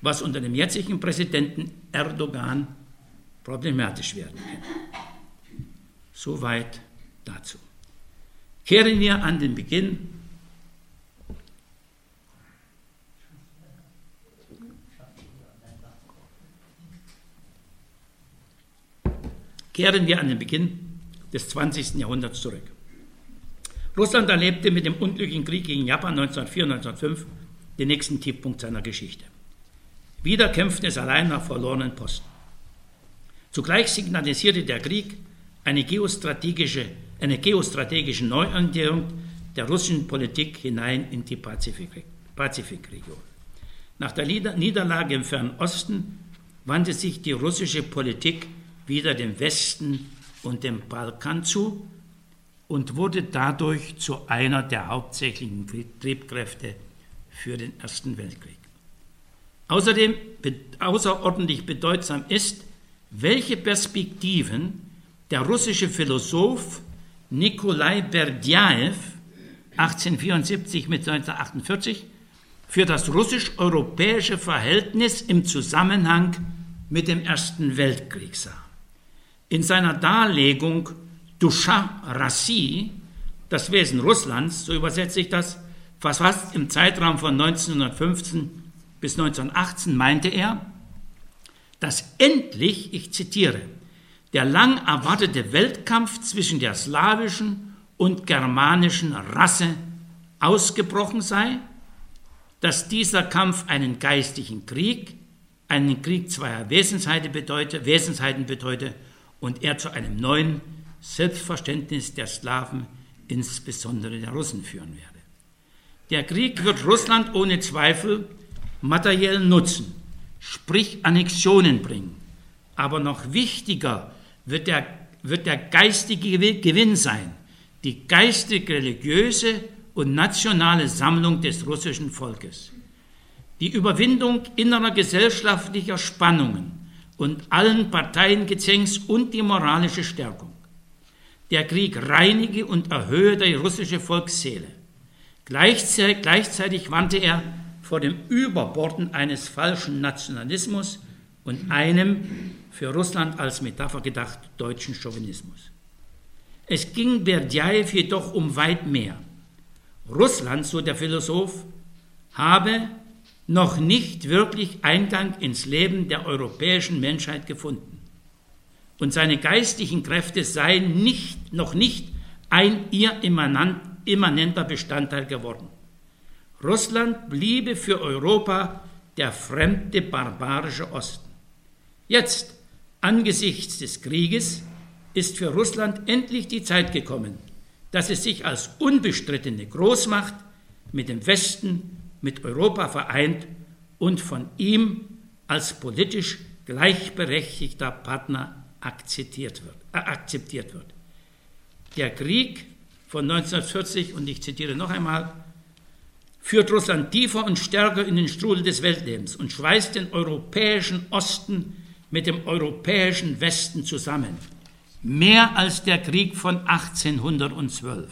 was unter dem jetzigen Präsidenten Erdogan problematisch werden kann. Soweit dazu. Kehren wir an den Beginn Kehren wir an den Beginn des 20. Jahrhunderts zurück. Russland erlebte mit dem unglücklichen Krieg gegen Japan 1904-1905 den nächsten Tiefpunkt seiner Geschichte. Wieder kämpfte es allein nach verlorenen Posten. Zugleich signalisierte der Krieg eine geostrategische, eine geostrategische Neuorientierung der russischen Politik hinein in die Pazifik, Pazifikregion. Nach der Niederlage im Fernen Osten wandte sich die russische Politik wieder dem Westen und dem Balkan zu und wurde dadurch zu einer der hauptsächlichen Triebkräfte für den Ersten Weltkrieg. Außerdem außerordentlich bedeutsam ist, welche Perspektiven der russische Philosoph Nikolai Berdjaev 1874 mit 1948 für das russisch-europäische Verhältnis im Zusammenhang mit dem Ersten Weltkrieg sah. In seiner Darlegung Dusha Rassi, das Wesen Russlands, so übersetze ich das, verfasst im Zeitraum von 1915 bis 1918, meinte er, dass endlich, ich zitiere, der lang erwartete Weltkampf zwischen der slawischen und germanischen Rasse ausgebrochen sei, dass dieser Kampf einen geistigen Krieg einen Krieg zweier Wesensheiten bedeute, Wesensheiten bedeute und er zu einem neuen Selbstverständnis der Slawen, insbesondere der Russen, führen werde. Der Krieg wird Russland ohne Zweifel materiellen Nutzen, sprich Annexionen bringen. Aber noch wichtiger wird der, wird der geistige Gewinn sein, die geistig-religiöse und nationale Sammlung des russischen Volkes. Die Überwindung innerer gesellschaftlicher Spannungen und allen Parteiengezänks und die moralische Stärkung. Der Krieg reinige und erhöhe die russische Volksseele. Gleichzeitig, gleichzeitig warnte er vor dem Überborden eines falschen Nationalismus und einem für Russland als Metapher gedacht deutschen Chauvinismus. Es ging Berdjaev jedoch um weit mehr. Russland, so der Philosoph, habe noch nicht wirklich Eingang ins Leben der europäischen Menschheit gefunden. Und seine geistlichen Kräfte seien nicht, noch nicht ein ihr immanenter Bestandteil geworden. Russland bliebe für Europa der fremde barbarische Osten. Jetzt, angesichts des Krieges, ist für Russland endlich die Zeit gekommen, dass es sich als unbestrittene Großmacht mit dem Westen mit Europa vereint und von ihm als politisch gleichberechtigter Partner akzeptiert wird. Äh, akzeptiert wird. Der Krieg von 1940, und ich zitiere noch einmal, führt Russland tiefer und stärker in den Strudel des Weltlebens und schweißt den europäischen Osten mit dem europäischen Westen zusammen. Mehr als der Krieg von 1812.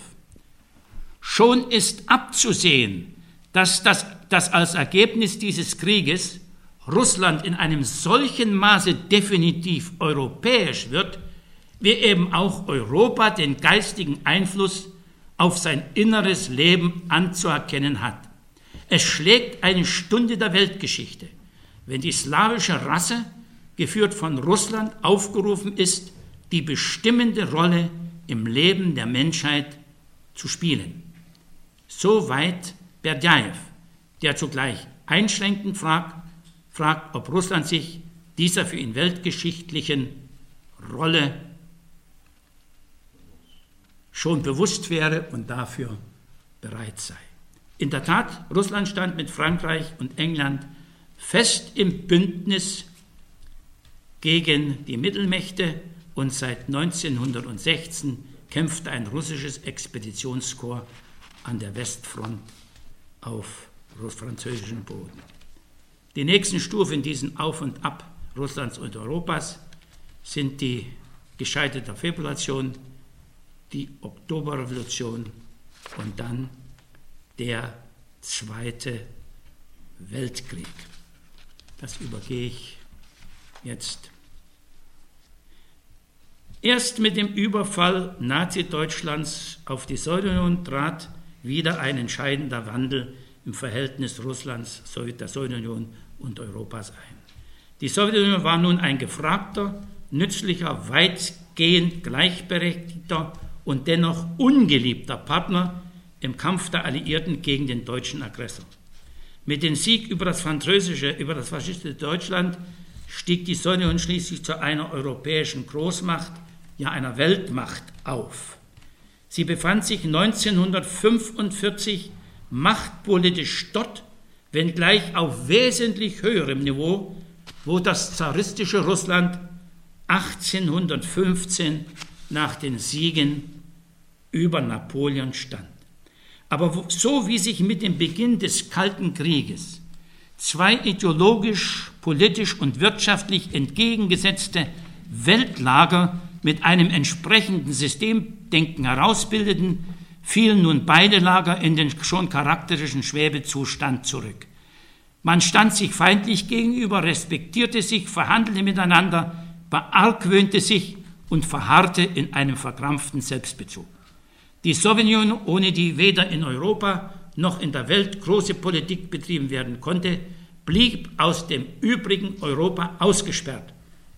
Schon ist abzusehen, dass, das, dass als Ergebnis dieses Krieges Russland in einem solchen Maße definitiv europäisch wird, wie eben auch Europa den geistigen Einfluss auf sein inneres Leben anzuerkennen hat. Es schlägt eine Stunde der Weltgeschichte, wenn die slawische Rasse, geführt von Russland, aufgerufen ist, die bestimmende Rolle im Leben der Menschheit zu spielen. Soweit Berdjaev, der zugleich einschränkend fragt, fragt, ob Russland sich dieser für ihn weltgeschichtlichen Rolle schon bewusst wäre und dafür bereit sei. In der Tat, Russland stand mit Frankreich und England fest im Bündnis gegen die Mittelmächte und seit 1916 kämpfte ein russisches Expeditionskorps an der Westfront auf französischem Boden. Die nächsten Stufen in diesem Auf und Ab Russlands und Europas sind die gescheiterte Februation, die Oktoberrevolution und dann der Zweite Weltkrieg. Das übergehe ich jetzt. Erst mit dem Überfall Nazi-Deutschlands auf die Sowjetunion trat wieder ein entscheidender Wandel im Verhältnis Russlands, der Sowjetunion und Europas ein. Die Sowjetunion war nun ein gefragter, nützlicher, weitgehend gleichberechtigter und dennoch ungeliebter Partner im Kampf der Alliierten gegen den deutschen Aggressor. Mit dem Sieg über das französische, über das faschistische Deutschland stieg die Sowjetunion schließlich zu einer europäischen Großmacht, ja einer Weltmacht auf. Sie befand sich 1945 machtpolitisch dort, wenngleich auf wesentlich höherem Niveau, wo das zaristische Russland 1815 nach den Siegen über Napoleon stand. Aber so wie sich mit dem Beginn des Kalten Krieges zwei ideologisch, politisch und wirtschaftlich entgegengesetzte Weltlager mit einem entsprechenden Systemdenken herausbildeten, fielen nun beide Lager in den schon charakterischen Schwebezustand zurück. Man stand sich feindlich gegenüber, respektierte sich, verhandelte miteinander, beargwöhnte sich und verharrte in einem verkrampften Selbstbezug. Die Sowjetunion, ohne die weder in Europa noch in der Welt große Politik betrieben werden konnte, blieb aus dem übrigen Europa ausgesperrt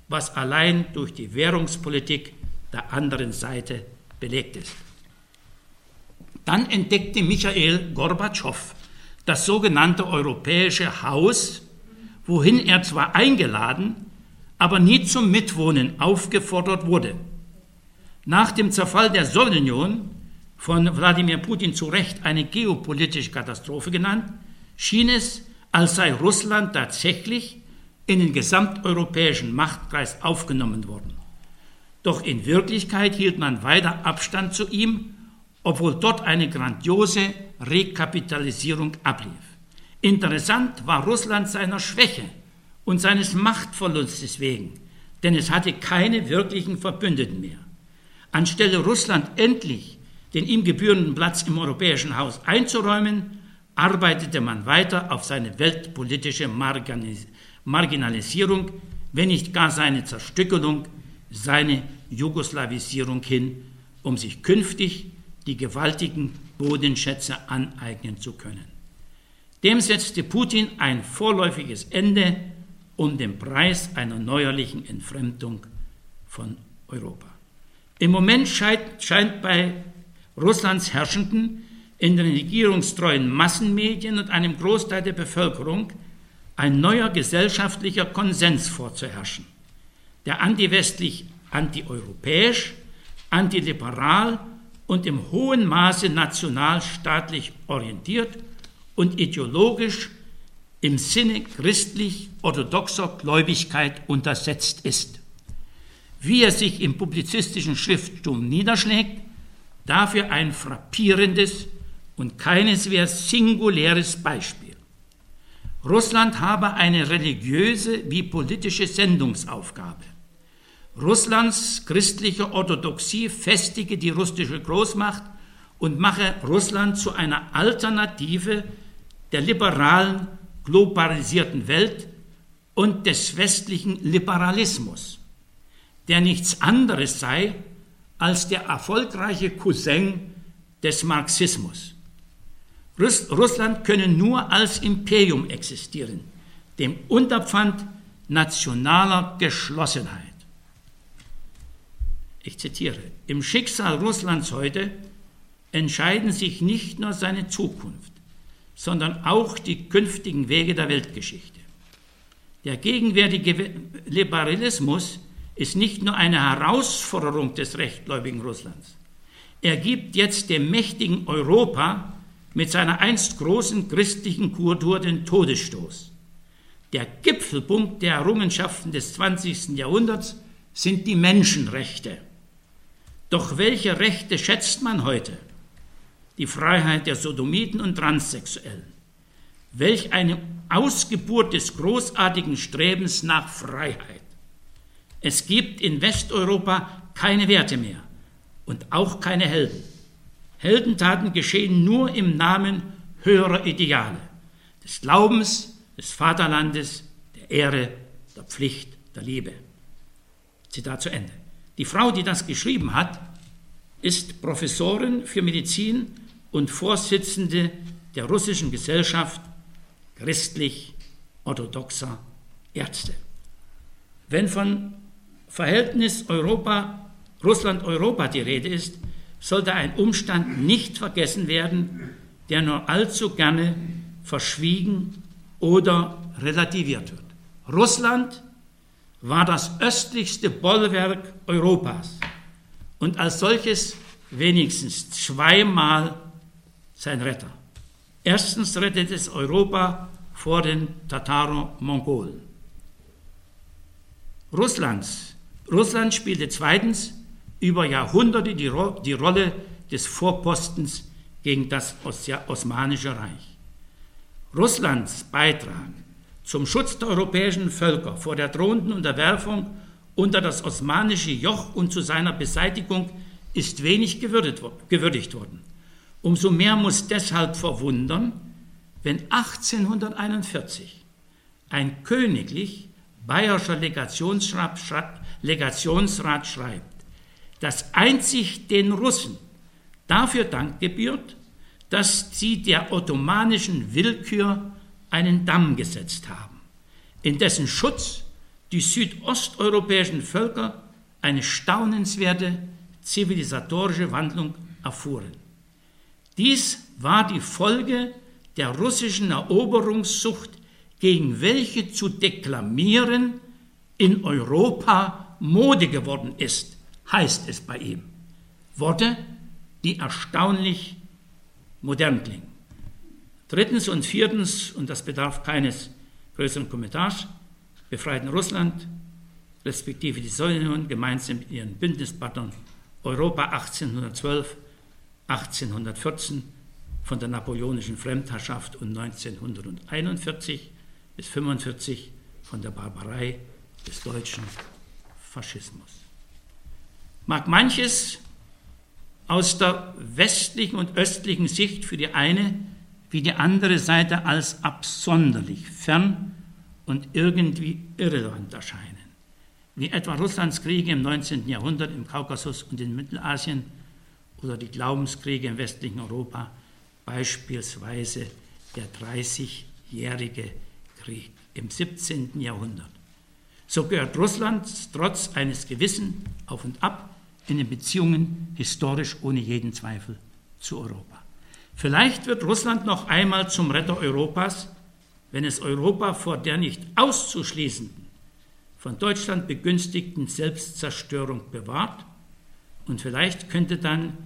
was allein durch die Währungspolitik der anderen Seite belegt ist. Dann entdeckte Michael Gorbatschow das sogenannte Europäische Haus, wohin er zwar eingeladen, aber nie zum Mitwohnen aufgefordert wurde. Nach dem Zerfall der Sowjetunion, von Wladimir Putin zu Recht eine geopolitische Katastrophe genannt, schien es, als sei Russland tatsächlich in den gesamteuropäischen Machtkreis aufgenommen worden. Doch in Wirklichkeit hielt man weiter Abstand zu ihm, obwohl dort eine grandiose Rekapitalisierung ablief. Interessant war Russland seiner Schwäche und seines Machtverlustes wegen, denn es hatte keine wirklichen Verbündeten mehr. Anstelle Russland endlich den ihm gebührenden Platz im Europäischen Haus einzuräumen, arbeitete man weiter auf seine weltpolitische Marginalisierung, wenn nicht gar seine Zerstückelung, seine Jugoslawisierung hin, um sich künftig die gewaltigen Bodenschätze aneignen zu können. Dem setzte Putin ein vorläufiges Ende um den Preis einer neuerlichen Entfremdung von Europa. Im Moment scheint, scheint bei Russlands Herrschenden in den regierungstreuen Massenmedien und einem Großteil der Bevölkerung ein neuer gesellschaftlicher Konsens vorzuherrschen, der antiwestlich, antieuropäisch, antiliberal und im hohen Maße nationalstaatlich orientiert und ideologisch im Sinne christlich-orthodoxer Gläubigkeit untersetzt ist. Wie er sich im publizistischen Schrifttum niederschlägt, dafür ein frappierendes und keineswegs singuläres Beispiel. Russland habe eine religiöse wie politische Sendungsaufgabe. Russlands christliche Orthodoxie festige die russische Großmacht und mache Russland zu einer Alternative der liberalen, globalisierten Welt und des westlichen Liberalismus, der nichts anderes sei als der erfolgreiche Cousin des Marxismus. Russland könne nur als Imperium existieren, dem Unterpfand nationaler Geschlossenheit. Ich zitiere, im Schicksal Russlands heute entscheiden sich nicht nur seine Zukunft, sondern auch die künftigen Wege der Weltgeschichte. Der gegenwärtige Liberalismus ist nicht nur eine Herausforderung des rechtgläubigen Russlands. Er gibt jetzt dem mächtigen Europa mit seiner einst großen christlichen Kultur den Todesstoß. Der Gipfelpunkt der Errungenschaften des 20. Jahrhunderts sind die Menschenrechte. Doch welche Rechte schätzt man heute? Die Freiheit der Sodomiten und Transsexuellen. Welch eine Ausgeburt des großartigen Strebens nach Freiheit. Es gibt in Westeuropa keine Werte mehr und auch keine Helden. Heldentaten geschehen nur im Namen höherer Ideale, des Glaubens, des Vaterlandes, der Ehre, der Pflicht, der Liebe. Zitat zu Ende. Die Frau, die das geschrieben hat, ist Professorin für Medizin und Vorsitzende der russischen Gesellschaft christlich-orthodoxer Ärzte. Wenn von Verhältnis Europa, Russland-Europa die Rede ist, sollte ein Umstand nicht vergessen werden, der nur allzu gerne verschwiegen oder relativiert wird. Russland war das östlichste Bollwerk Europas und als solches wenigstens zweimal sein Retter. Erstens rettet es Europa vor den Tataro-Mongolen. Russlands. Russland spielte zweitens über Jahrhunderte die, Ro die Rolle des Vorpostens gegen das Osmanische Reich. Russlands Beitrag zum Schutz der europäischen Völker vor der drohenden Unterwerfung unter das osmanische Joch und zu seiner Beseitigung ist wenig gewürdigt worden. Umso mehr muss deshalb verwundern, wenn 1841 ein königlich bayerischer Legationsrat, Legationsrat schreibt, dass einzig den Russen dafür Dank gebührt, dass sie der ottomanischen Willkür einen Damm gesetzt haben, in dessen Schutz die südosteuropäischen Völker eine staunenswerte zivilisatorische Wandlung erfuhren. Dies war die Folge der russischen Eroberungssucht gegen welche zu deklamieren in Europa Mode geworden ist, heißt es bei ihm. Worte, die erstaunlich modern klingen. Drittens und viertens, und das bedarf keines größeren Kommentars, befreiten Russland, respektive die Sowjetunion gemeinsam mit ihren Bündnispartnern Europa 1812, 1814 von der napoleonischen Fremdherrschaft und 1941 bis 1945 von der Barbarei des deutschen Faschismus. Mag manches aus der westlichen und östlichen Sicht für die eine wie die andere Seite als absonderlich, fern und irgendwie irrelevant erscheinen. Wie etwa Russlands Kriege im 19. Jahrhundert im Kaukasus und in Mittelasien oder die Glaubenskriege im westlichen Europa, beispielsweise der 30-jährige Krieg im 17. Jahrhundert. So gehört Russland trotz eines gewissen Auf und Ab in den Beziehungen historisch ohne jeden Zweifel zu Europa. Vielleicht wird Russland noch einmal zum Retter Europas, wenn es Europa vor der nicht auszuschließenden, von Deutschland begünstigten Selbstzerstörung bewahrt und vielleicht könnte dann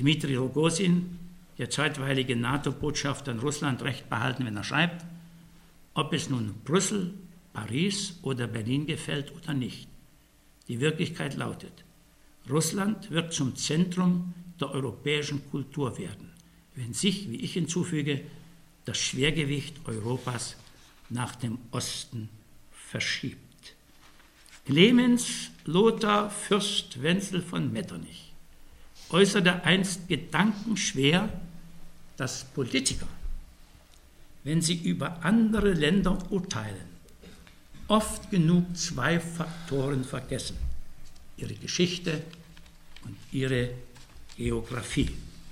Dmitri Rogosin, der zeitweilige NATO-Botschafter in Russland, recht behalten, wenn er schreibt, ob es nun Brüssel, Paris oder Berlin gefällt oder nicht. Die Wirklichkeit lautet, Russland wird zum Zentrum der europäischen Kultur werden, wenn sich, wie ich hinzufüge, das Schwergewicht Europas nach dem Osten verschiebt. Clemens Lothar Fürst Wenzel von Metternich äußerte einst gedankenschwer, dass Politiker, wenn sie über andere Länder urteilen, oft genug zwei Faktoren vergessen ihre Geschichte und ihre Geografie.